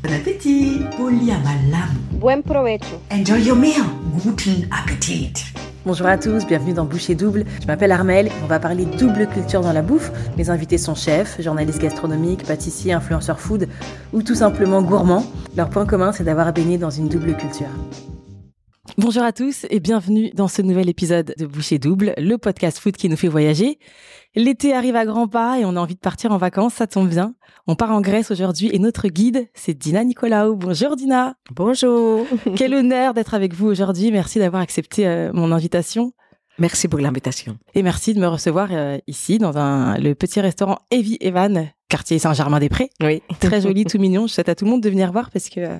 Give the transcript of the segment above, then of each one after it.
Bon appétit. Buen provecho. Enjoy your meal. Guten Appetit. Bonjour à tous, bienvenue dans Boucher Double. Je m'appelle Armel, on va parler double culture dans la bouffe. Mes invités sont chefs, journalistes gastronomiques, pâtissiers, influenceurs food ou tout simplement gourmands. Leur point commun, c'est d'avoir baigné dans une double culture. Bonjour à tous et bienvenue dans ce nouvel épisode de Boucher Double, le podcast food qui nous fait voyager. L'été arrive à grands pas et on a envie de partir en vacances, ça tombe bien. On part en Grèce aujourd'hui et notre guide, c'est Dina Nicolaou. Bonjour Dina. Bonjour. Quel honneur d'être avec vous aujourd'hui. Merci d'avoir accepté euh, mon invitation. Merci pour l'invitation. Et merci de me recevoir euh, ici dans un, le petit restaurant Evie Evan, quartier Saint-Germain-des-Prés. Oui. Très joli, tout mignon. Je souhaite à tout le monde de venir voir parce que euh,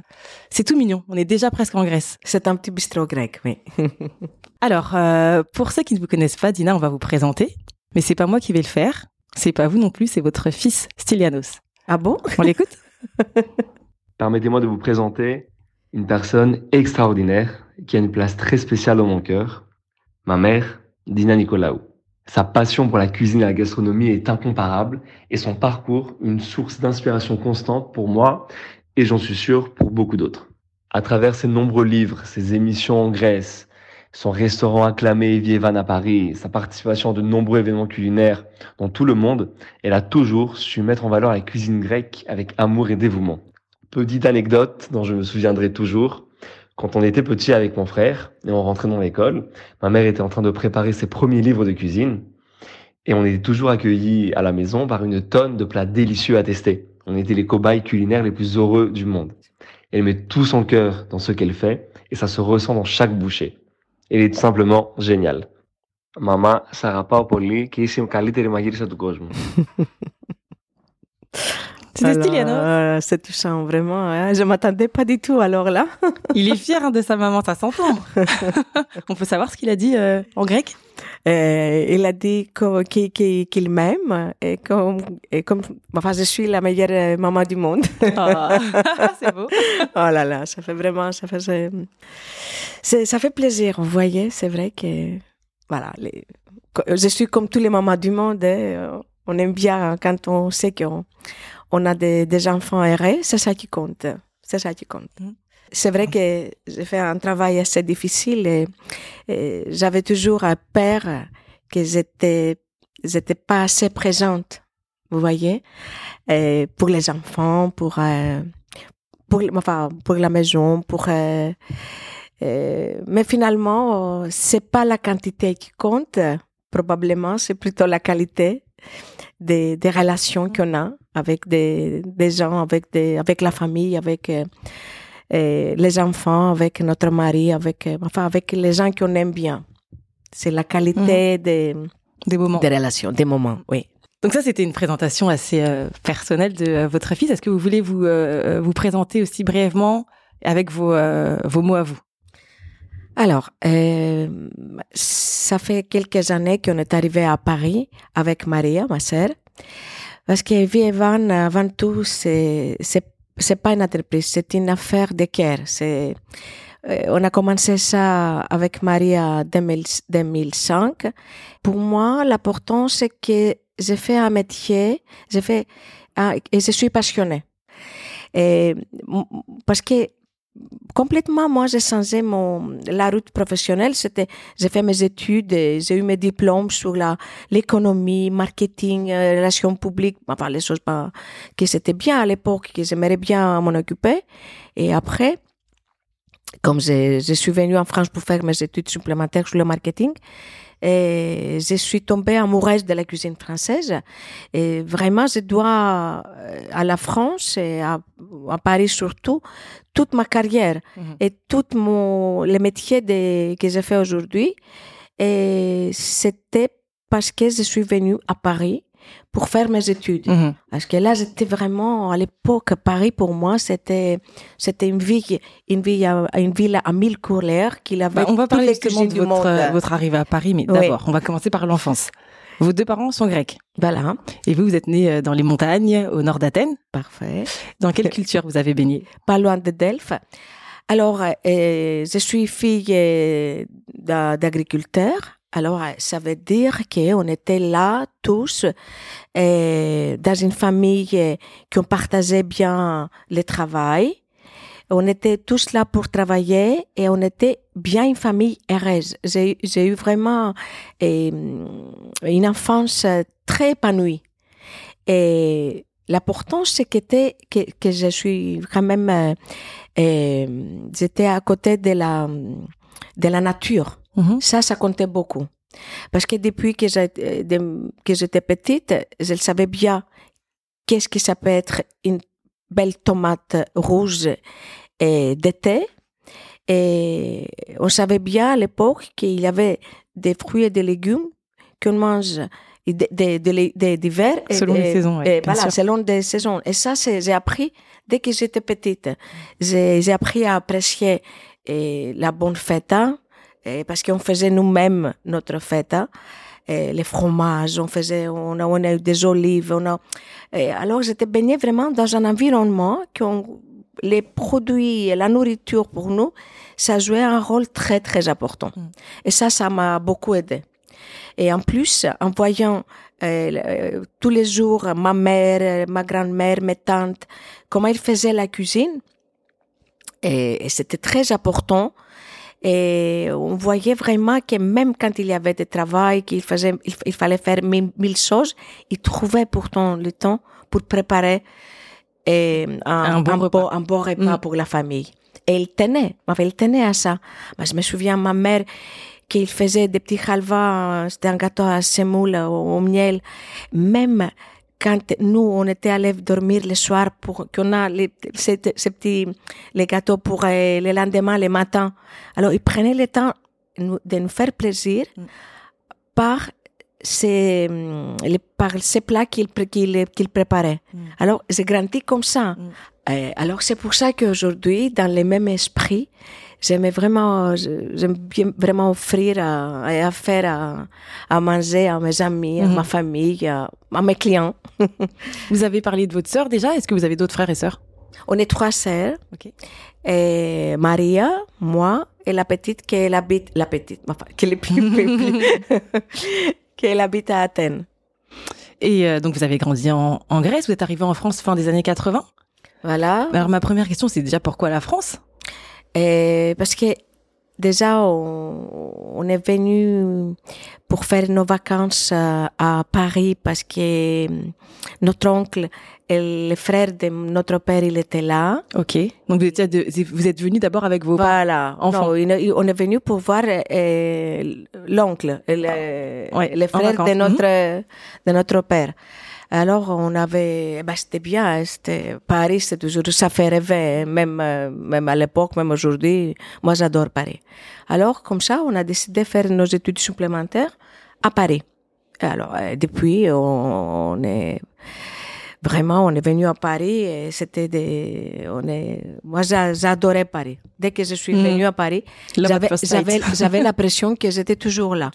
c'est tout mignon. On est déjà presque en Grèce. C'est un petit bistrot grec, oui. Alors, euh, pour ceux qui ne vous connaissent pas, Dina, on va vous présenter. Mais c'est pas moi qui vais le faire. C'est pas vous non plus, c'est votre fils, Stylianos. Ah bon? On l'écoute? Permettez-moi de vous présenter une personne extraordinaire qui a une place très spéciale dans mon cœur, ma mère, Dina Nicolaou. Sa passion pour la cuisine et la gastronomie est incomparable et son parcours une source d'inspiration constante pour moi et j'en suis sûr pour beaucoup d'autres. À travers ses nombreux livres, ses émissions en Grèce, son restaurant acclamé Evievan à Paris, sa participation à de nombreux événements culinaires dans tout le monde, elle a toujours su mettre en valeur la cuisine grecque avec amour et dévouement. Petite anecdote dont je me souviendrai toujours, quand on était petit avec mon frère et on rentrait dans l'école, ma mère était en train de préparer ses premiers livres de cuisine et on était toujours accueillis à la maison par une tonne de plats délicieux à tester. On était les cobayes culinaires les plus heureux du monde. Elle met tout son cœur dans ce qu'elle fait et ça se ressent dans chaque bouchée. Elle est tout simplement géniale. Maman, σ' αγαπάω πολύ και είσαι η καλύτερη μαγείρισα του κόσμου. C'est Stylianos. Alors, C'est touchant, vraiment. Hein. Je m'attendais pas du tout, alors là. Il est fier hein, de sa maman, ça s'entend. on peut savoir ce qu'il a dit euh, en grec? Euh, il a dit qu'il m'aime et comme, et comme, enfin, je suis la meilleure euh, maman du monde. Ah, C'est beau. oh là là, ça fait vraiment, ça fait, ça fait plaisir. Vous voyez, c'est vrai que, voilà, les, je suis comme tous les mamans du monde. hein, on aime bien quand on sait qu'on on a des, des enfants heureux, c'est ça qui compte. C'est ça qui compte. Mhm. C'est vrai que j'ai fait un travail assez difficile et, et j'avais toujours peur que j'étais, j'étais pas assez présente. Vous voyez, et pour les enfants, pour, euh, pour, enfin, pour la maison, pour. euh, euh, mais finalement, c'est pas la quantité qui compte. Probablement, c'est plutôt la qualité des, des relations qu'on a avec des, des gens, avec des, avec la famille, avec euh, euh, les enfants, avec notre mari, avec, euh, enfin, avec les gens qu'on aime bien. C'est la qualité des, Des moments. des relations, des moments, oui. Donc ça, c'était une présentation assez euh, personnelle de euh, votre fils. Est-ce que vous voulez vous euh, vous présenter aussi brièvement avec vos vos mots à vous? Alors, ça fait quelques années qu'on est arrivé à Paris avec Maria, ma sœur, parce que Vievan, avant tout, c'est c'est pas une entreprise, c'est une affaire de cœur. Euh, on a commencé ça avec Maria en 2000 2005. Pour moi, l'important c'est que j'ai fait un métier, j'ai fait et je suis passionnée. Parce que complètement, moi, j'ai changé mon, la route professionnelle. C'était, j'ai fait mes études, j'ai eu mes diplômes sur la, l'économie, marketing, euh, relations publiques, enfin, les choses pas, que c'était bien à l'époque, que j'aimerais bien m'en occuper. Et après, comme je, je suis venue en France pour faire mes études supplémentaires sur le marketing, et je suis tombée amoureuse de la cuisine française. Et vraiment, je dois euh, à la France et à, à Paris surtout toute ma carrière Mhm. et tout mon le métier de, que j'ai fait aujourd'hui. Et c'était parce que je suis venue à Paris pour faire mes études. Mhm. Parce que là, j'étais vraiment, à l'époque, Paris, pour moi, c'était, c'était une ville, une ville, à- une ville à mille couleurs, qu'il avait Bah, on va parler justement de votre, euh, arrivée à Paris, mais Oui. d'abord, on va commencer par l'enfance. Vos deux parents sont grecs. Voilà. Et vous, vous êtes né euh, dans les montagnes, au nord d'Athènes. Parfait. Dans quelle culture vous avez baigné? Pas loin de Delphes. Alors, euh, je suis fille euh, d'a- d'agriculteur Alors, ça veut dire qu'on était là tous euh, dans une famille euh, qui partageait bien le travail. On était tous là pour travailler et on était bien une famille heureuse. J'ai eu vraiment euh, une enfance très épanouie. Et l'important, c'est que, que, que je suis quand même, euh, euh, j'étais à côté de la, de la nature. Mhm. Ça, ça comptait beaucoup. Parce que depuis que j'étais, que j'étais petite, je savais bien qu'est-ce que ça peut être une belle tomate rouge d'été. Et on savait bien à l'époque qu'il y avait des fruits et des légumes qu'on mange des de, de, d'hiver. Selon les saisons, ouais, et voilà, selon des saisons. Et ça, j'ai appris dès que j'étais petite. J'ai, appris à apprécier la bonne fête, eh, parce qu'on faisait nous-mêmes notre fête. eh, les fromages, on faisait, on a, on a eu des olives, on a, eh, alors j'étais baignée vraiment dans un environnement qu'on, les produits et la nourriture pour nous, ça jouait un rôle très très important. Mm. Et ça, ça m'a beaucoup aidé. Et en plus, en voyant euh, tous les jours ma mère, ma grand-mère, mes tantes, comment ils faisaient la cuisine, et, et c'était très important. Et on voyait vraiment que même quand il y avait du travail, qu'il faisait, il, il fallait faire mille, mille choses, ils trouvaient pourtant le temps pour préparer et un, Un bon repas. beau, un repas Mm. pour la famille. Et il tenait, il tenait à ça. Moi, je me souviens, ma mère, qu'il faisait des petits halvas, euh, c'était un gâteau à semoule au, au miel. Même quand nous, on était allés dormir le soir pour qu'on a les, ces, ces petits, les gâteaux pour euh, le lendemain, le matin. Alors, il prenait le temps de nous faire plaisir Mm. par ces, hum, les, par ces plats qu'il qu'il qu'il préparait. Mm. Alors, j'ai grandi comme ça. Mm. Euh, alors, c'est pour ça qu'aujourd'hui, dans le même esprit, j'aimais vraiment, j'aime bien vraiment offrir à, et à faire à, à manger à mes amis, à Mhm. ma famille, à, à mes clients. Vous avez parlé de votre sœur déjà? Est-ce que vous avez d'autres frères et sœurs? On est trois sœurs. Ok. Et Maria, moi et la petite qui elle habite, la petite, enfin, qui est plus, plus, plus qu'elle habite à Athènes. Et euh, donc vous avez grandi en, en Grèce. Vous êtes arrivé en France fin des années 80. Voilà. Alors ma première question, c'est déjà pourquoi la France? Et parce que déjà, on, on est venu pour faire nos vacances à Paris parce que notre oncle le frère de notre père, il était là. Ok. Donc vous, étiez de- vous êtes venu d'abord avec vos. Voilà. enfants. Il- on est venu pour voir euh, l'oncle, le, Ouais, le frère de notre, de notre père. Alors, on avait, bah, c'était bien, c'était, Paris, c'est toujours, ça fait rêver, hein, même, euh, même à l'époque, même aujourd'hui. Moi, j'adore Paris. Alors, comme ça, on a décidé de faire nos études supplémentaires à Paris. Alors, euh, depuis, on, on est, vraiment, on est venu à Paris et c'était des, on est, moi, j'a- j'adorais Paris. Dès que je suis Mhm. venue à Paris, j'avais, l'impression que j'étais toujours là.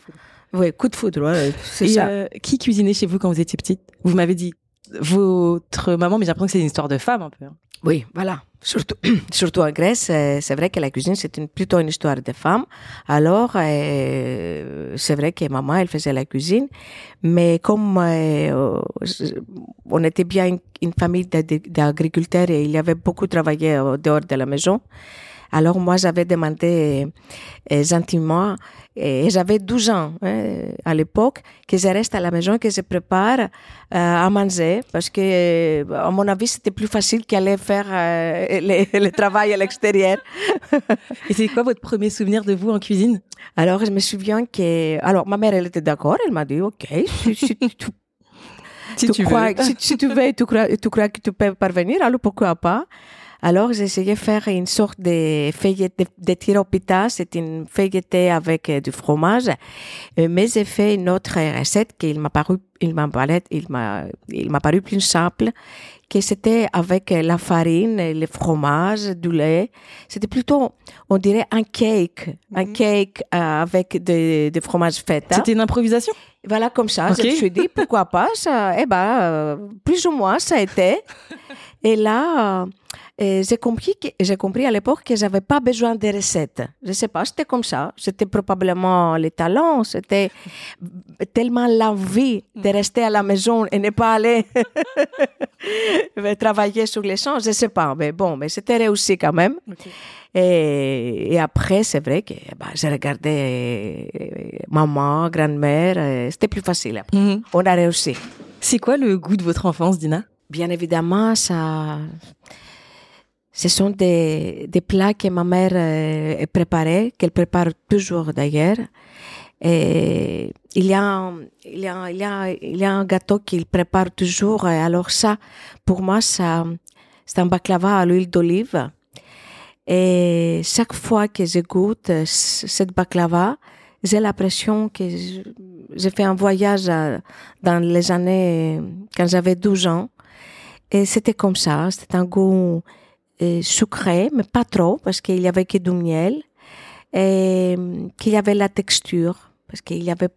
Oui, coup de foudre, ouais, c'est ça. euh, qui cuisinait chez vous quand vous étiez petite? Vous m'avez dit votre maman, mais j'ai l'impression que c'est une histoire de femme un peu. hein. Oui, voilà. Surtout, surtout en Grèce, euh, c'est vrai que la cuisine, c'est une, plutôt une histoire de femmes. Alors, euh, c'est vrai que maman, elle faisait la cuisine. Mais comme euh, on était bien une, famille d'agriculteurs et il y avait beaucoup travaillé au dehors de la maison, alors moi, j'avais demandé euh, gentiment, et j'avais 12 ans hein, à l'époque, que je reste à la maison, que je prépare euh, à manger, parce que, euh, à mon avis, c'était plus facile qu'aller faire le, travail à l'extérieur. Et c'est quoi votre premier souvenir de vous en cuisine? Alors, je me souviens que... Alors, ma mère, elle était d'accord, elle m'a dit, OK, si, si tu, Si tu crois, veux. si, si tu veux et tu crois, tu crois que tu peux parvenir, alors pourquoi pas? Alors, essayé de faire une sorte de feuilleté, de tiropita, c'est une feuilletée avec euh, du fromage, Euh, mais j'ai fait une autre recette qui m'a paru il m'a paru, il m'a, il m'a paru plus simple que c'était avec la farine, le fromage, du lait. C'était plutôt, on dirait un cake, un Mhm. cake euh, avec des de fromage feta. C'était une improvisation? Voilà, comme ça. Je me suis dit, pourquoi pas, ça, eh ben, euh, plus ou moins, ça a été. Et là, euh, j'ai compris, que, j'ai compris à l'époque que j'avais pas besoin de recettes. Je sais pas, c'était comme ça. C'était probablement les talents, c'était tellement l'envie de rester à la maison et ne pas aller travailler sur les champs. Je sais pas, mais bon, mais c'était réussi quand même. Et, et après, c'est vrai que bah, j'ai regardé euh, maman, grand-mère, euh, c'était plus facile. après. Mhm. On a réussi. C'est quoi le goût de votre enfance, Dina? Bien évidemment, ça, ce sont des, des plats que ma mère euh, préparait, qu'elle prépare toujours d'ailleurs. Il y a, un- gâteau qu'il prépare toujours. Et Alors ça, pour moi, c'est un baklava à l'huile d'olive. Et chaque fois que je goûte cette baklava, j'ai l'impression que j'ai fait un voyage dans les années quand j'avais 12 ans. Et c'était comme ça, c'était un goût euh, sucré, mais pas trop, parce qu'il y avait que du miel. Et qu'il y avait la texture, parce qu'il y avait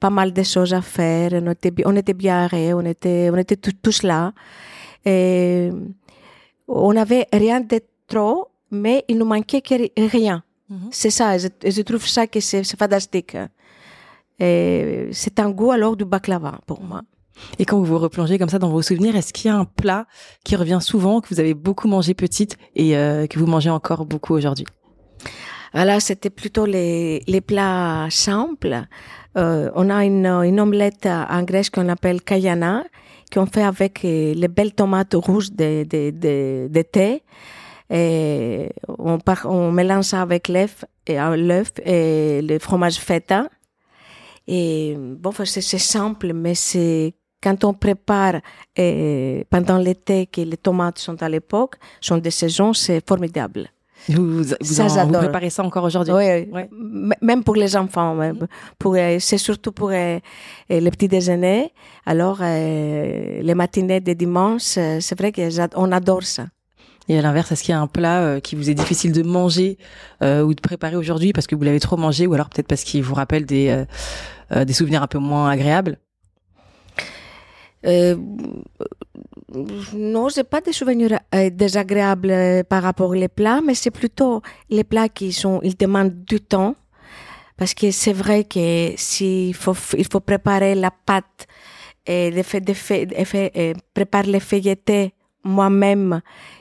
pas mal de choses à faire. On était, on était bien arrêtés, on était, on était tous, tous là. Et on n'avait rien de trop, mais il nous manquait rien. C'est ça, et je, je trouve ça que c'est c'est fantastique. Et C'est un goût alors du baklava pour moi. Et quand vous vous replongez comme ça dans vos souvenirs, est-ce qu'il y a un plat qui revient souvent, que vous avez beaucoup mangé petite et euh, que vous mangez encore beaucoup aujourd'hui? Alors, c'était plutôt les, les plats simples. Euh, on a une, une omelette en Grèce qu'on appelle kayana, qu'on fait avec euh, les belles tomates rouges de, de, de, de. Et on, par- on mélange ça avec l'œuf et, euh, l'œuf et le fromage feta. Et bon, c'est simple, mais c'est quand on prépare euh, pendant l'été que les tomates sont à l'époque, sont de saison, c'est formidable. Vous, vous, Ça, en- vous préparez ça encore aujourd'hui? Oui, Ouais. même pour les enfants, même. Pour, euh, c'est surtout pour euh, euh, les petits déjeuners. Alors, euh, les matinées de dimanche, euh, c'est vrai qu'on adore ça. Et à l'inverse, est-ce qu'il y a un plat euh, qui vous est difficile de manger euh, ou de préparer aujourd'hui parce que vous l'avez trop mangé ou alors peut-être parce qu'il vous rappelle des, euh, euh, des souvenirs un peu moins agréables? Euh, non, j'ai pas des souvenirs euh, désagréables euh, par rapport aux plats, mais c'est plutôt les plats qui sont, ils demandent du temps. Parce que c'est vrai que s'il faut, préparer la pâte et de de de euh, préparer les feuilletés moi-même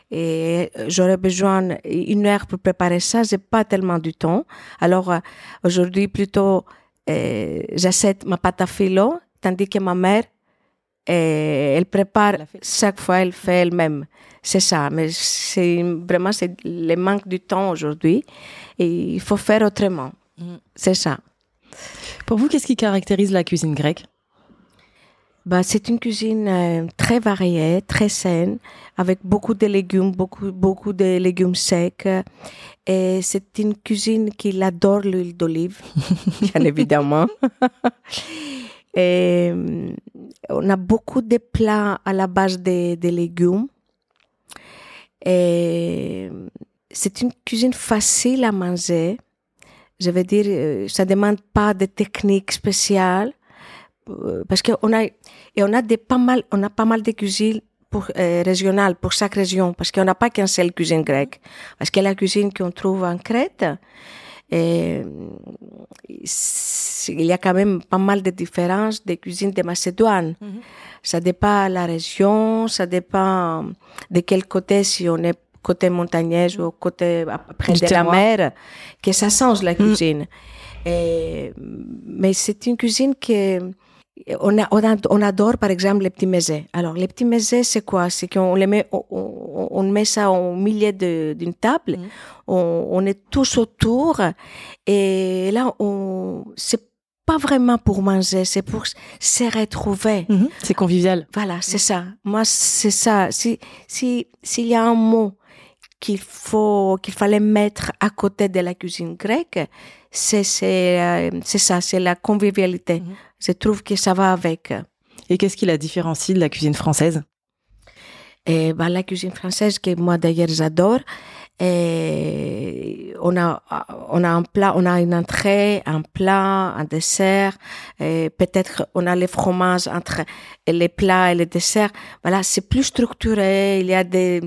et j'aurais besoin une heure pour préparer ça, j'ai pas tellement du temps. Alors aujourd'hui plutôt euh, j'achète ma pâte à filo, tandis que ma mère et elle prépare a fait. chaque fois, elle fait elle-même. C'est ça, mais c'est vraiment c'est le manque du temps aujourd'hui et il faut faire autrement. Mhm. C'est ça. Pour vous, qu'est-ce qui caractérise la cuisine grecque? Bah, c'est une cuisine euh, très variée, très saine, avec beaucoup de légumes, beaucoup, beaucoup de légumes secs. Et c'est une cuisine qui adore l'huile d'olive, bien évidemment. Et euh, on a beaucoup de plats à la base de, de légumes. Et c'est une cuisine facile à manger. Je veux dire, euh, ça demande pas de technique spéciale euh, parce qu'on a et on a pas mal on a pas mal de cuisines euh, régionales pour chaque région parce qu'on n'a pas qu'une seule cuisine grecque parce que la cuisine qu'on trouve en Crète et, c'est- il y a quand même pas mal de différences des cuisines de Macédoine. Ça dépend de la région, ça dépend de quel côté, si on est côté montagneuse ou côté près de la mer, que ça change la cuisine. Et, mais c'est une cuisine que on, a, on, a- on adore par exemple les petits mésés. Alors les petits mésés c'est quoi? C'est qu'on les met, on, on- met ça au milieu d'une table, on, on est tous autour et là on c'est pas vraiment pour manger, c'est pour se retrouver. Mhm. C'est convivial. Voilà, c'est ça. Moi, c'est ça. Si, si, s'il y a un mot qu'il faut, qu'il fallait mettre à côté de la cuisine grecque, c'est, ça, c'est la convivialité. Je trouve que ça va avec. Et qu'est-ce qui la différencie de la cuisine française? Et bah, la cuisine française que moi d'ailleurs j'adore. Et on a on a un plat, on a une entrée, un plat, un dessert. Et peut-être on a les fromages entre les plats et les desserts. Voilà, c'est plus structuré. Il y a des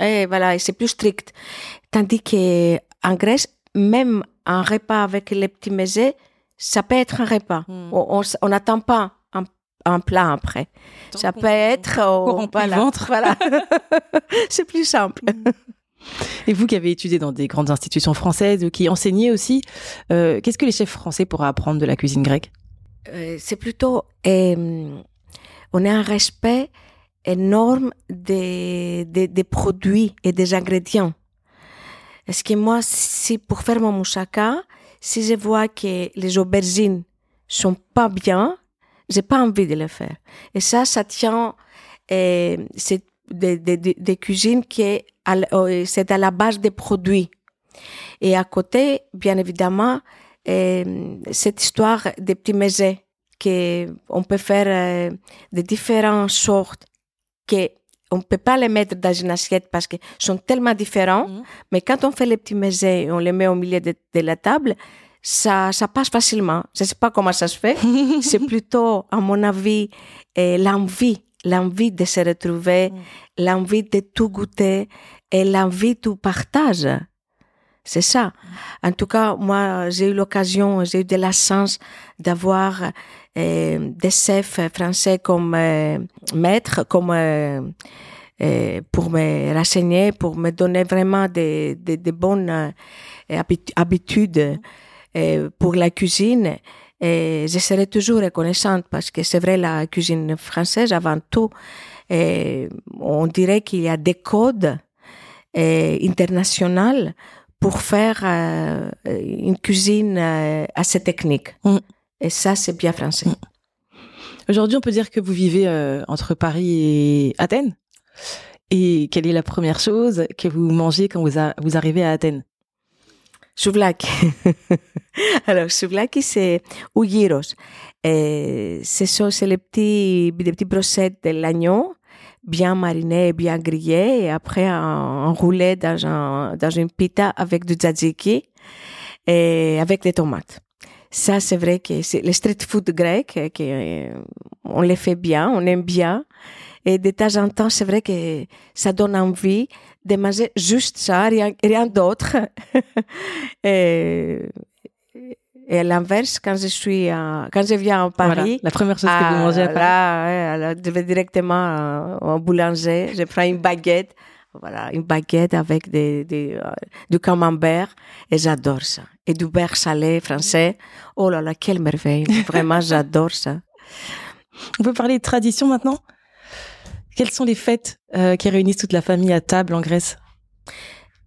et voilà, c'est plus strict. Tandis que en Grèce, même un repas avec les petits mésés, ça peut être un repas. Hmm. On on n'attend pas un, un plat après. Tant ça peut être remplit le voilà, ventre. voilà. c'est plus simple. Et vous qui avez étudié dans des grandes institutions françaises, ou qui enseignez aussi, euh, qu'est-ce que les chefs français pourraient apprendre de la cuisine grecque? Euh, c'est plutôt euh, on a un respect énorme des, des, des produits et des ingrédients. Est-ce que moi, si pour faire mon moussaka, si je vois que les aubergines sont pas bien, j'ai pas envie de le faire. Et ça, ça tient, euh, c'est des, cuisines qui euh, c'est à la base des produits. Et à côté, bien évidemment, euh, cette histoire des petits mésés que on peut faire de différentes sortes on peut pas les mettre dans une assiette parce qu'ils sont tellement différents. Mhm. Mais quand on fait les petits mésés et on les met au milieu de, de la table, ça, ça passe facilement. Je sais pas comment ça se fait. C'est plutôt, à mon avis, euh, l'envie, l'envie de se retrouver, l'envie de tout goûter et l'envie du partage. C'est ça. En tout cas, moi, j'ai eu l'occasion, j'ai eu de la chance d'avoir euh, des chefs français comme euh, maîtres, comme euh, pour me renseigner, pour me donner vraiment des, bonnes habitu- habitudes pour la cuisine. Et je serai toujours reconnaissante parce que c'est vrai, la cuisine française, avant tout, on dirait qu'il y a des codes internationaux pour faire euh, une cuisine euh, assez technique. Mm. Et ça, c'est bien français. Aujourd'hui, on peut dire que vous vivez euh, entre Paris et Athènes. Et quelle est la première chose que vous mangez quand vous, a- vous arrivez à Athènes? Souvlaki. Alors, souvlaki, c'est ou gyros. Et ce sont c'est les petits, les petites brochettes de l'agneau, bien marinées, bien grillées, et après en- enroulées dans, un, dans une pita avec du tzatziki et avec des tomates. Ça, c'est vrai que c'est le street food grec, euh, que, euh, on les fait bien, on aime bien. Et de temps en temps, c'est vrai que ça donne envie de manger juste ça, rien, rien d'autre. et, et à l'inverse, quand je suis, à- quand je viens à Voilà, Paris, la première chose que ah, vous mangez à Paris. là, ouais, alors, je vais directement euh, au boulanger, je prends une baguette, voilà, une baguette avec des, des, euh, du camembert, et j'adore ça. Et du beurre salé français. Oh là là, quelle merveille. Vraiment, j'adore ça. On peut parler de tradition maintenant? Quelles sont les fêtes euh, qui réunissent toute la famille à table en Grèce?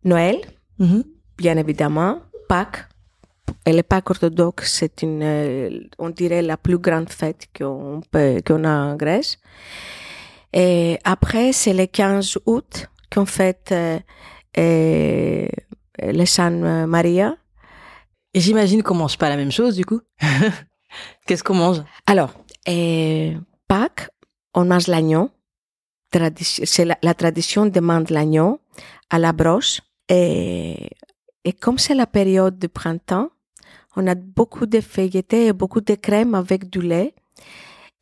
Noël, Mhm. bien évidemment, Pâques. Et le Pâques orthodoxe, c'est une, euh, on dirait la plus grande fête qu'on peut, qu'on a en Grèce. Et après, c'est le 15 août qu'on fête euh, euh, le Saint Maria. J'imagine qu'on mange pas la même chose du coup. Qu'est-ce qu'on mange? Alors, euh, Pâques, on mange l'agneau. Tradi- C'est la, la tradition demande l'agneau à la broche. Et, et comme c'est la période du printemps, on a beaucoup de feuilletés et beaucoup de crème avec du lait.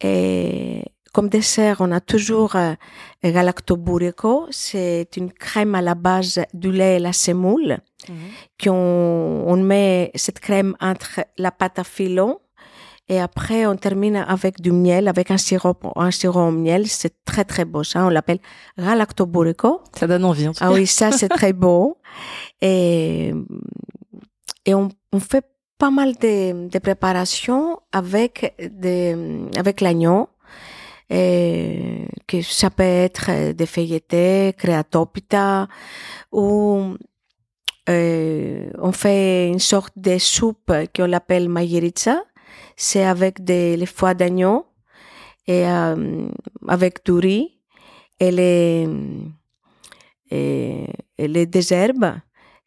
Et comme dessert, on a toujours euh, galactobourrico. C'est une crème à la base du lait et la semoule. qu'on on met cette crème entre la pâte à filon et après on termine avec du miel, avec un sirop, un sirop au miel. C'est très très beau ça. On l'appelle galactobourrico. Ça donne envie en tout Ah cas. oui, ça c'est très beau. Et, et on, on fait pas mal de, de préparations avec avec l'agneau. Et que ça peut être des feuilletés, créatopita, ou euh, on fait une sorte de soupe qu'on appelle maïritsa. C'est avec des, les foies d'agneau et euh, avec du riz et les, et les des herbes.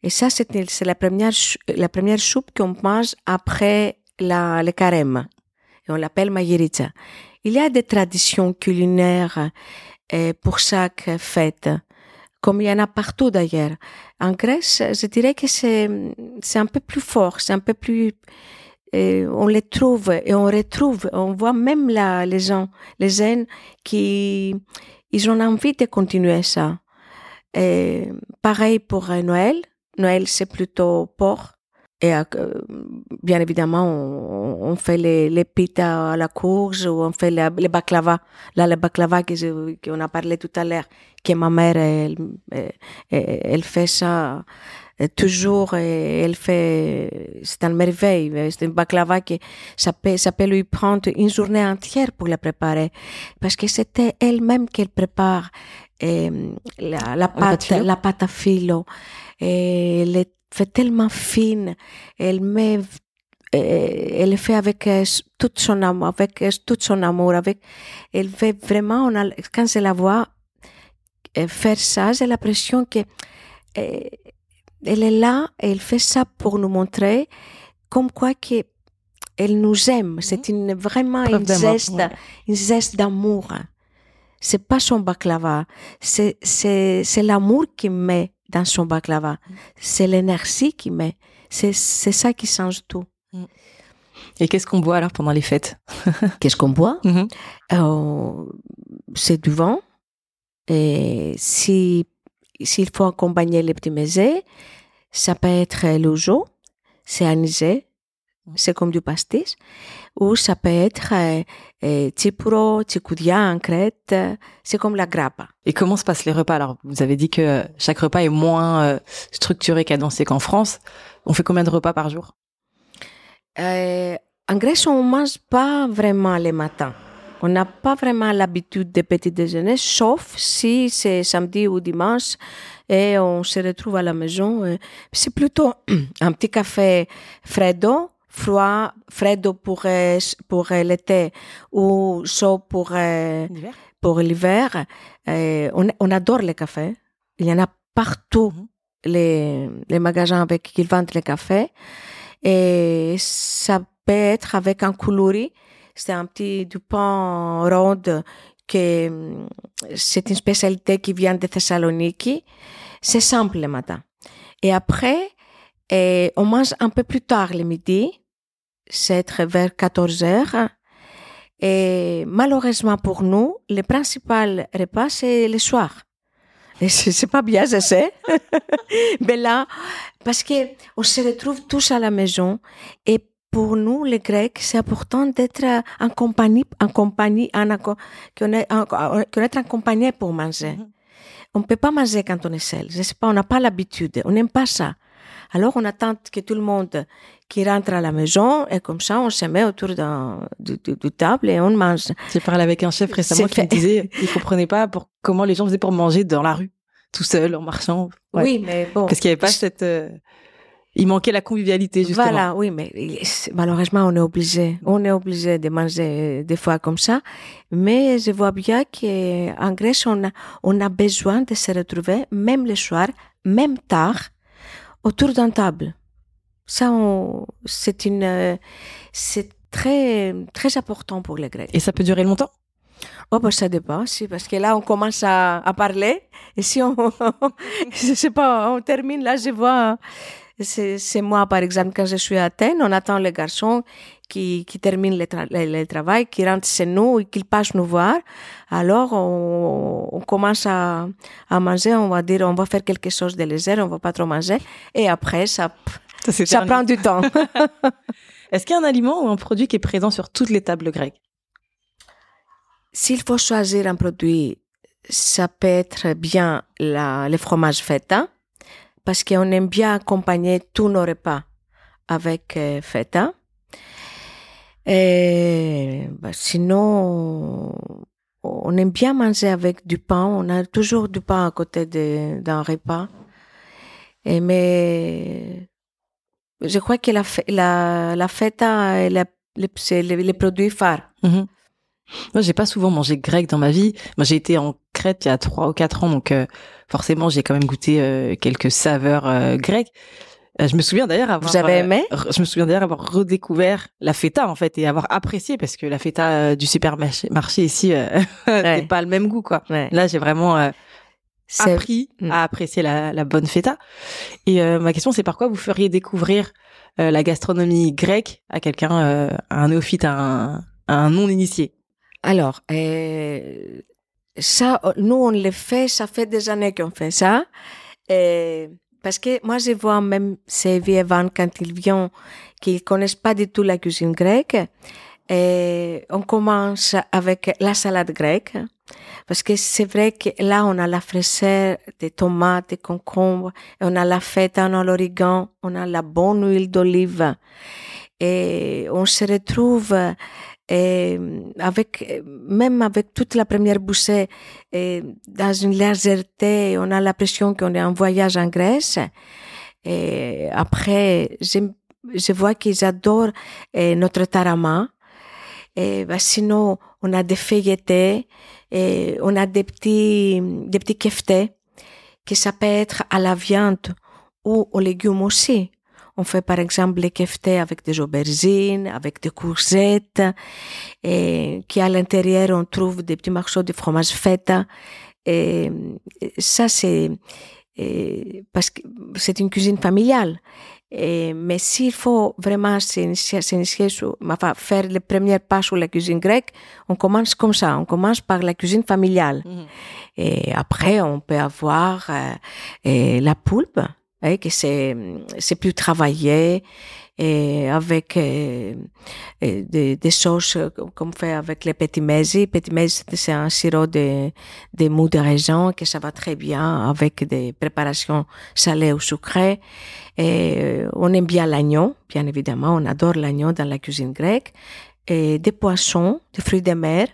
Et ça, c'est la première, la première soupe qu'on mange après la, le carême. Et on l'appelle maïritsa. il y a des traditions culinaires euh, pour chaque fête, comme il y en a partout d'ailleurs. En Grèce, je dirais que c'est un peu plus fort, c'est un peu plus on les trouve et on retrouve, on voit même là les gens, les jeunes qui ils ont envie de continuer ça. Pareil pour Noël. Noël c'est plutôt porc et euh, bien évidemment on, fait les, les pitas à la courge ou on fait les baklava. Là les baklava qu'on a parlé tout à l'heure, que ma mère elle, elle fait ça toujours, elle fait, c'est une merveille. C'est une baklava qui, ça peut, ça peut lui prendre une journée entière pour la préparer. Parce que c'était elle-même qu'elle prépare euh, la, la, pâte, la pâte à filo. Et elle est fait tellement fine. Elle met elle fait avec tout son amour, avec tout son amour, avec, elle fait vraiment, on a, quand je la vois faire ça, j'ai l'impression que elle est là et elle fait ça pour nous montrer comme quoi que elle nous aime. Mhm. C'est une, vraiment une geste, une geste d'amour. C'est pas son baklava. C'est, c'est, c'est l'amour qu'il met dans son baklava. Mhm. C'est l'énergie qu'il met. C'est, c'est ça qui change tout. Mhm. Et qu'est-ce qu'on boit alors pendant les fêtes? Qu'est-ce qu'on boit? Euh, C'est du vin. Et si s'il faut accompagner les petits mésés, ça peut être le jus, c'est anisé, c'est comme du pastis, ou ça peut être euh, euh tipuro, tikoudia en Crète, c'est comme la grappa. Et comment se passent les repas? Alors, vous avez dit que chaque repas est moins euh, structuré, cadencé qu'en France. On fait combien de repas par jour? Euh, En Grèce, on mange pas vraiment les matins. On n'a pas vraiment l'habitude de petit déjeuner, sauf si c'est samedi ou dimanche et on se retrouve à la maison. Euh, c'est plutôt un petit café freddo, froid, freddo pour, euh, pour euh, l'été ou chaud pour, pour l'hiver. On, on adore le café. Il y en a partout mhm. les, les magasins avec qui vendent le café. Et ça peut être avec un coulouri c'est un petit du pain rond que mm, c'est une spécialité qui vient de Thessaloniki. C'est simple le matin. Et après, et on mange un peu plus tard le midi. C'est vers 14 heures. Et malheureusement pour nous, le principal repas, c'est le soir. Et c'est pas bien, je sais. Mais là, parce que on se retrouve tous à la maison et pour nous, les Grecs, c'est important d'être en compagnie, en compagnie, en, qu'on est, accompagné pour manger. Mhm. On ne peut pas manger quand on est seul. Je sais pas, on n'a pas l'habitude. On n'aime pas ça. Alors, on attend que tout le monde qui rentre à la maison et comme ça, on se met autour du, table et on mange. J'ai parlé avec un chef récemment qui me disait, il comprenait pas pour comment les gens faisaient pour manger dans la rue, tout seul, en marchant. Oui, mais bon. Parce qu'il n'y avait pas cette, euh, il manquait la convivialité, justement. Voilà, oui, mais malheureusement, on est obligé. On est obligé de manger des fois comme ça. Mais je vois bien qu'en Grèce, on a, on a besoin de se retrouver, même le soir, même tard, autour d'une table. Ça, c'est une, c'est très, très important pour les Grecs. Et ça peut durer longtemps? Oh, bah, ça dépend, si, parce que là, on commence à, à parler. Et si on, je sais pas, on termine, là, je vois, c'est moi, par exemple, quand je suis à Athènes, on attend les garçons qui, qui terminent le, travail, qui rentrent chez nous et qu'ils passent nous voir. Alors, on, on, commence à, à manger, on va dire, on va faire quelque chose de léger, on va pas trop manger. Et après, ça, ça, ça prend du temps. Est-ce qu'il y a un aliment ou un produit qui est présent sur toutes les tables grecques? S'il faut choisir un produit, ça peut être bien la, le fromage feta parce qu'on aime bien accompagner tous nos repas avec euh, feta. Et bah, sinon, on aime bien manger avec du pain. On a toujours du pain à côté d'un repas. Mais je crois que la, la, la feta, c'est les, produits phares. Mm-hmm. Moi, j'ai pas souvent mangé grec dans ma vie. Moi, j'ai été en Crète il y a trois ou quatre ans, donc euh, forcément, j'ai quand même goûté euh, quelques saveurs euh, grecques. Euh, Je me souviens d'ailleurs avoir. Vous avez euh, aimé? Je me souviens d'ailleurs avoir redécouvert la feta en fait et avoir apprécié parce que la feta euh, du supermarché marché ici, euh, Ouais. c'est pas le même goût quoi. Ouais. Là, j'ai vraiment euh, appris Mm. à apprécier la, la bonne feta. Et euh, ma question, c'est par quoi vous feriez découvrir euh, la gastronomie grecque à quelqu'un, euh, à un néophyte, à un, à un non-initié? Alors, euh, ça, euh, nous, on le fait, ça fait des années qu'on fait ça. Euh, parce que moi, je vois même vieux vins quand ils viennent, qu'ils connaissent pas du tout la cuisine grecque. Et on commence avec la salade grecque. Parce que c'est vrai que là, on a la fraîcheur des tomates, des concombres, et on a la feta, on a l'origan, on a la bonne huile d'olive. Et on se retrouve et avec même avec toute la première bouchée et dans une légèreté on a l'impression qu'on est en voyage en Grèce. Et après je, je vois qu'ils adorent notre tarama. Et bah, sinon on a des feuilletés et on a des petits des petits keftés que ça peut être à la viande ou aux légumes aussi on fait par exemple les keftés avec des aubergines, avec des courgettes, et qui à l'intérieur on trouve des petits morceaux de fromage feta. Et ça c'est parce que c'est une cuisine familiale. Et, mais s'il faut vraiment s'initier, sur, enfin, faire les premiers pas sur la cuisine grecque, on commence comme ça. On commence par la cuisine familiale. Et après, on peut avoir euh, la poulpe, hein, que c'est c'est plus travaillé et avec euh, des, des sauces euh, comme fait avec les petits mesi. Petit mesi, c'est un sirop de, de mou de raisin que ça va très bien avec des préparations salées ou sucrées. Et euh, on aime bien l'agneau, bien évidemment, on adore l'agneau dans la cuisine grecque. Et des poissons, des fruits de mer.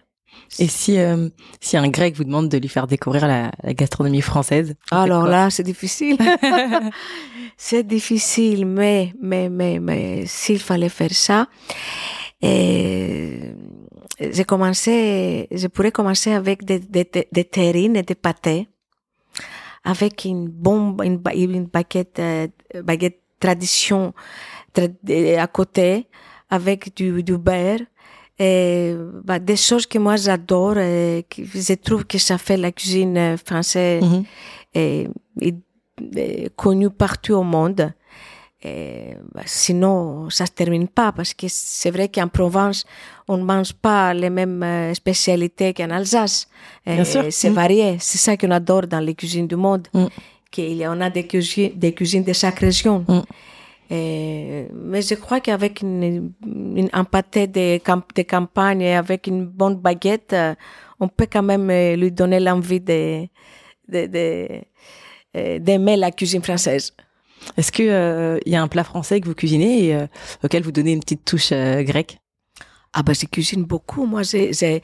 Et si, euh, si un grec vous demande de lui faire découvrir la, la gastronomie française Alors là, c'est difficile. c'est difficile, mais, mais, mais, mais s'il fallait faire ça, et j'ai commencé, je pourrais commencer avec des, des, des terrines et des pâtés, avec une bombe, une, une baguette, euh, baguette tradition tra- euh, à côté, avec du, du beurre, et bah, des choses que moi j'adore, et que je trouve que ça fait la cuisine euh, française Mhm. et, et- et connu partout au monde. Et, bah, sinon, ça se termine pas parce que c'est vrai qu'en Provence, on ne mange pas les mêmes euh, spécialités qu'en Alsace. C'est Mm. varié. C'est ça qu'on adore dans les cuisines du monde. Mm. Qu'il y en a des cuisines, des cuisines de chaque région. Mm. Et- mais je crois qu'avec une, une, un pâté de, de campagne et avec une bonne baguette, euh, on peut quand même euh, lui donner l'envie de, de, de, euh, d'aimer la cuisine française. Est-ce que euh, il y a un plat français que vous cuisinez et euh, auquel vous donnez une petite touche euh, grecque? Ah ben, je cuisine beaucoup. Moi, j'ai, j'ai,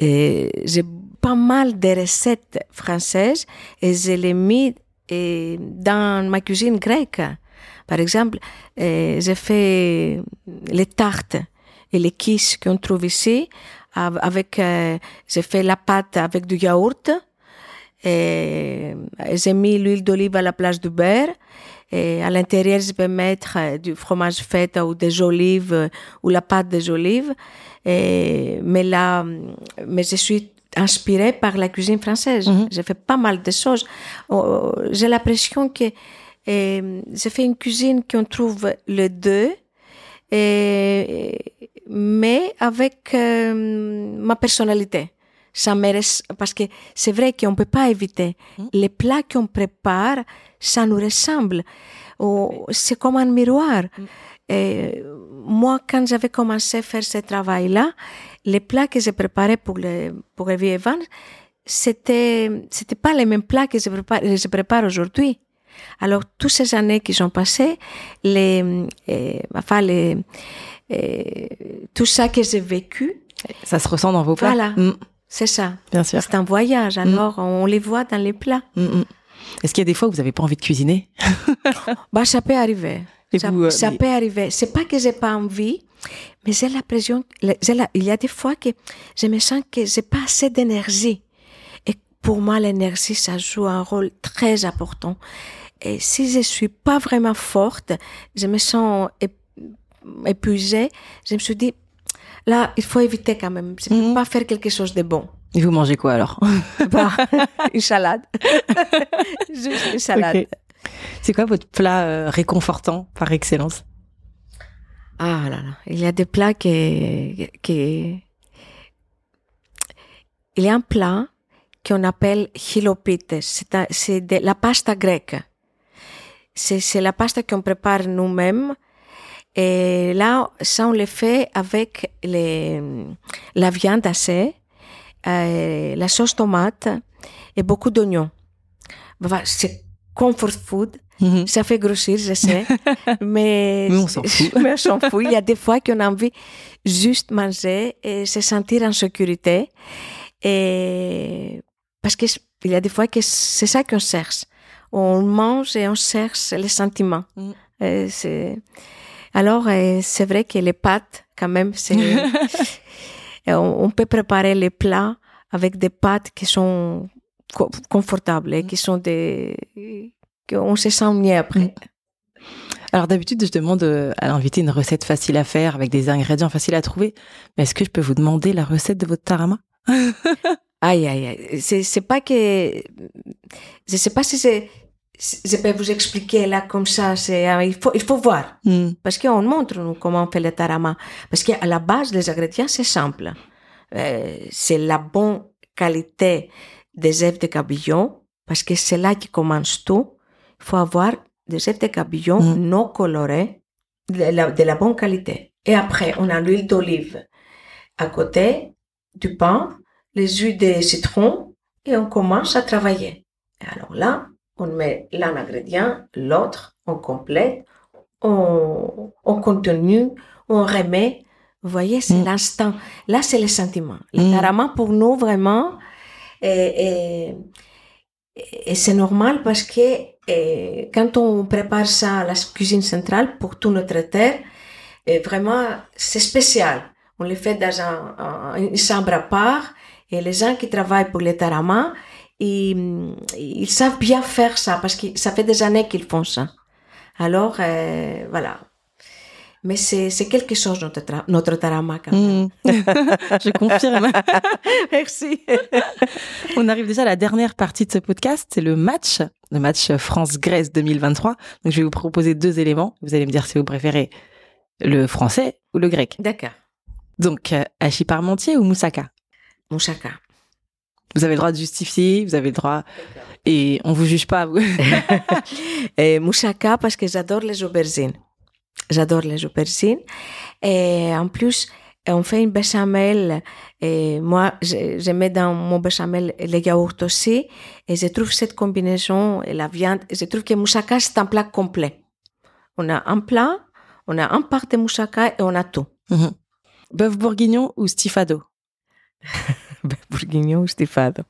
j'ai pas mal de recettes françaises et je les mis dans ma cuisine grecque. Par exemple, euh, j'ai fait les tartes et les quiches qu'on trouve ici. av- Avec, euh, j'ai fait la pâte avec du yaourt. Et j'ai mis l'huile d'olive à la place du beurre. Et à l'intérieur, je peux mettre euh, du fromage feta ou des olives euh, ou la pâte des olives. Et, mais là, mais je suis inspirée par la cuisine française. Mhm. J'ai fait pas mal de choses. Oh, J'ai l'impression que euh, j'ai fait une cuisine qu'on trouve le deux, et, mais avec euh, ma personnalité. Ça parce que c'est vrai qu'on peut pas éviter. Mhm. Les plats qu'on prépare, ça nous ressemble. Oh, C'est comme un miroir. Et moi, quand j'avais commencé à faire ce travail-là, les plats que je préparais pour le, pour le c'était, c'était pas les mêmes plats que je prépare, je prépare aujourd'hui. Alors, toutes ces années qui sont passées, les, euh, enfin, les, euh, tout ça que j'ai vécu, Ça se ressent dans vos plats Voilà. Mm, c'est ça. Bien sûr. C'est un voyage, alors on les voit dans les plats. Mm, mm. Est-ce qu'il y a des fois où vous n'avez pas envie de cuisiner Bah, ça peut arriver. Et ça vous, euh, ça mais- peut arriver. C'est pas que j'ai pas envie, mais j'ai l'impression, il y a des fois que je me sens que j'ai pas assez d'énergie. Et pour moi, l'énergie, ça joue un rôle très important. Et si je suis pas vraiment forte, je me sens épuisée, je me suis dit, là, il faut éviter quand même. Je ne peux pas faire quelque chose de bon. Et vous mangez quoi alors? Bah, Une salade. Juste une salade. C'est quoi votre plat euh, réconfortant par excellence? Ah là là, il y a des plats qui, qui... Il y a un plat qu'on appelle hilopites. C'est de la pasta grecque. C'est la pasta qu'on prépare nous-mêmes. Et là, ça, on le fait avec les, la viande hachée, euh, la sauce tomate et beaucoup d'oignons. C'est comfort food. Mhm. Ça fait grossir, je sais. mais, Mais on s'en fout. mais on s'en fout. Il y a des fois qu'on a envie juste manger et se sentir en sécurité. Et parce que il y a des fois que c'est ça qu'on cherche. On mange et on cherche les sentiments. Mm. C'est alors euh, c'est vrai que les pâtes quand même c'est on, on peut préparer les plats avec des pâtes qui sont co- confortables et qui sont des qu'on se sent mieux après. Alors d'habitude, je demande euh, à l'invité une recette facile à faire avec des ingrédients faciles à trouver. Mais est-ce que je peux vous demander la recette de votre tarama? Aïe, aïe, aïe. C'est, pas que, je sais pas si c'est, je peux vous expliquer là comme ça, euh, il faut, il faut voir. Hmm. Parce qu'on montre nous comment on fait le tarama. Parce qu'à la base, les ingrédients, c'est simple. Euh, c'est la bonne qualité des œufs de cabillon, parce que c'est là qui commence tout. Il faut avoir des œufs de cabillon Mm. non colorés, de la, de la bonne qualité. Et après, on a l'huile d'olive à côté, du pain, les huiles de citron, et on commence à travailler. Et alors là, on met l'un ingrédient, l'autre, on complète, on, on continue, on remet. Vous voyez, c'est Mm. l'instant. Là, c'est le sentiment. Le Mm. tarama, pour nous, vraiment, et, et, et c'est normal parce que et, quand on prépare ça à la cuisine centrale pour tout notre terre, et vraiment, c'est spécial. On le fait dans un, un- une chambre à part et les gens qui travaillent pour le tarama, ils, ils savent bien faire ça parce que ça fait des années qu'ils font ça. Alors, euh, voilà. Mais c'est, quelque chose, notre, tra- notre tarama, quand même. Hmm. je confirme. Merci. On arrive déjà à la dernière partie de ce podcast, c'est le match, le match France-Grèce 2023. Donc je vais vous proposer deux éléments. Vous allez me dire si vous préférez le français ou le grec. D'accord. Donc euh, Hachi Parmentier ou Moussaka? Moussaka. Vous avez le droit de justifier, vous avez le droit et on vous juge pas. Vous. Et moussaka parce que j'adore les aubergines. J'adore les aubergines. Et en plus, on fait une béchamel. Et moi, je, je mets dans mon béchamel les yaourts aussi. Et je trouve cette combinaison et la viande. Je trouve que moussaka, c'est un plat complet. On a un plat, on a un part de moussaka et on a tout. Mhm. Bœuf bourguignon ou stifado Bourguignon ou stifado.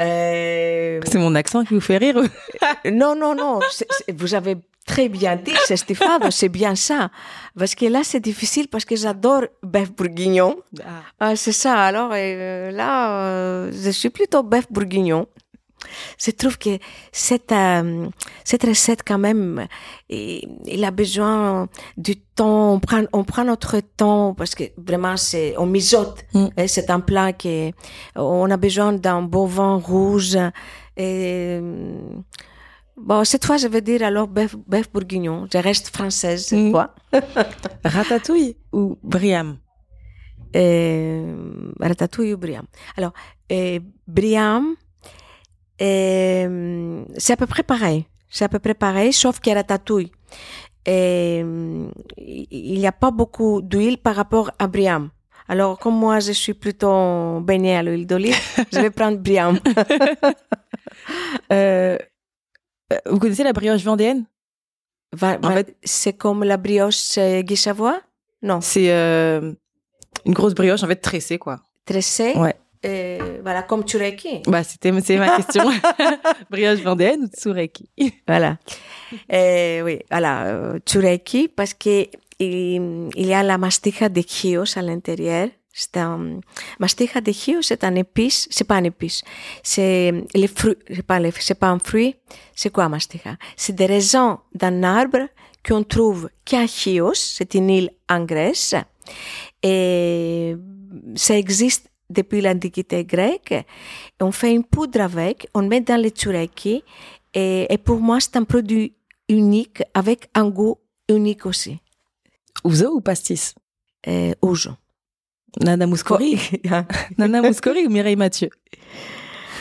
Euh, C'est mon accent qui vous fait rire Non, non, non. c'est- vous avez très bien dit, c'est Stéphane, c'est bien ça. Parce que là, c'est difficile parce que j'adore bœuf bourguignon. Ah, c'est ça. Alors euh, là, euh, je suis plutôt bœuf bourguignon. Je trouve que cette, euh, cette recette, quand même, il, il a besoin du temps. On prend, on prend notre temps parce que vraiment, c'est, on mijote. Mm. C'est un plat qui, on a besoin d'un beau vin rouge. Et, bon, cette fois, je vais dire alors bœuf, bœuf bourguignon. Je reste française cette Mm. fois. Ratatouille ou Briam? Euh, ratatouille ou Briam. Alors, euh, Briam, euh, c'est à peu près pareil. C'est à peu près pareil, sauf que ratatouille, euh, il n'y a pas beaucoup d'huile par rapport à Briam. Alors, comme moi, je suis plutôt baignée à l'huile d'olive, je vais prendre Briam. Euh, euh, Vous connaissez la brioche vendéenne? Va- En va- fait- c'est comme la brioche Savoie? Non. C'est euh, une grosse brioche en fait tressée quoi. Tressée? Ouais. Euh, voilà, comme Tureki. Bah c'était c'est ma question. brioche vendéenne ou tsureki Voilà. Eh, oui, voilà, euh, Tsureki, parce que il, il y a la mastiga de Chios à l'intérieur. C'est un mastiha de chio, c'est un épice, c'est pas un épice, c'est les fruits, c'est pas, les- c'est pas un fruit, c'est quoi mastiha C'est des raisins d'un arbre qu'on trouve qu'à Chios, c'est une île en Grèce, et ça existe depuis l'Antiquité grecque. On fait une poudre avec, on met dans les tsureki, et, et pour moi c'est un produit unique avec un goût unique aussi. Ouzo ou pastis? Euh, ouzo. Nana Mouskouri? Nana Mouskouri ou Mireille Mathieu?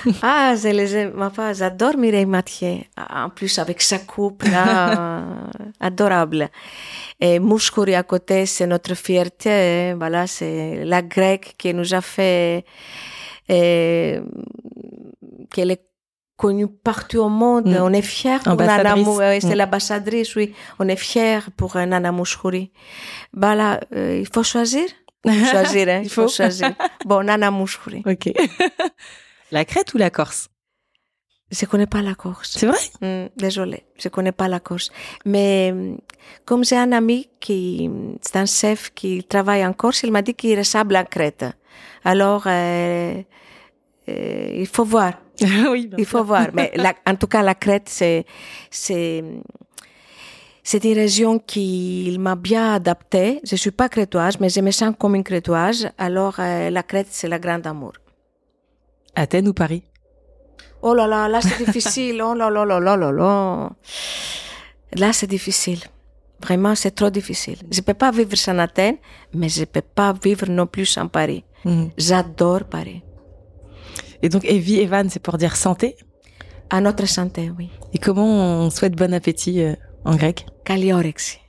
Ah, je les aime, j'adore Mireille Mathieu. En plus, avec sa coupe, là, adorable. Et Mouskouri à côté, c'est notre fierté. Voilà, c'est la grecque qui nous a fait, euh, qu'elle est connue partout au monde. Mm. On est fiers pour Nana Ambassadrice. Mou- ouais, C'est Mm. l'ambassadrice, oui. On est fiers pour Nana Mouskouri. Voilà, euh, il faut choisir. Il faut choisir, hein, Il faut faut. choisir. Bon, Nana Mouskouri. Ok. la Crète ou la Corse? Je connais pas la Corse. C'est vrai? Hmm, désolée, je connais pas la Corse. Mais hum, comme j'ai un ami qui, c'est un chef qui travaille en Corse, il m'a dit qu'il ressemble à Crète. Alors, euh, euh, il faut voir, Oui, il faut voir. Mais la- en tout cas, la Crète, c'est, c'est, c'est une région qui m'a bien adaptée. Je suis pas crétoise, mais je me sens comme une crétoise. Alors, euh, la Crète, c'est la grande amour. Athènes ou Paris? Oh là là, là c'est difficile. Oh là là là là là là. Là c'est difficile. Vraiment, c'est trop difficile. Je peux pas vivre sans Athènes, mais je peux pas vivre non plus sans Paris. Mhm. J'adore Paris. Et donc, Evie, Evan, c'est pour dire santé? À notre santé, oui. Et comment on souhaite bon appétit euh, en grec? Caliorexie.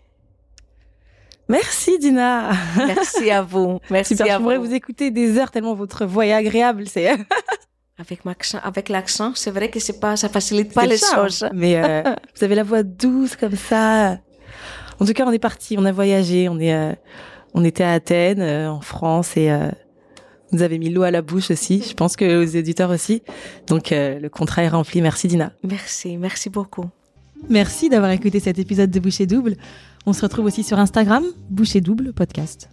Merci Dina Merci à vous. Merci Super, à je pourrais vous. vous écouter des heures tellement votre voix est agréable. C'est Avec, l'accent, c'est vrai que c'est pas, ça facilite pas les charme. choses. Mais euh, vous avez la voix douce comme ça. En tout cas, on est parti, on a voyagé, on est, euh, on était à Athènes, euh, en France, et euh, vous avez mis l'eau à la bouche aussi. Je pense que aux éditeurs aussi. Donc euh, le contrat est rempli. Merci Dina. Merci, merci beaucoup. Merci d'avoir écouté cet épisode de Boucher Double. On se retrouve aussi sur Instagram, Boucher Double Podcast.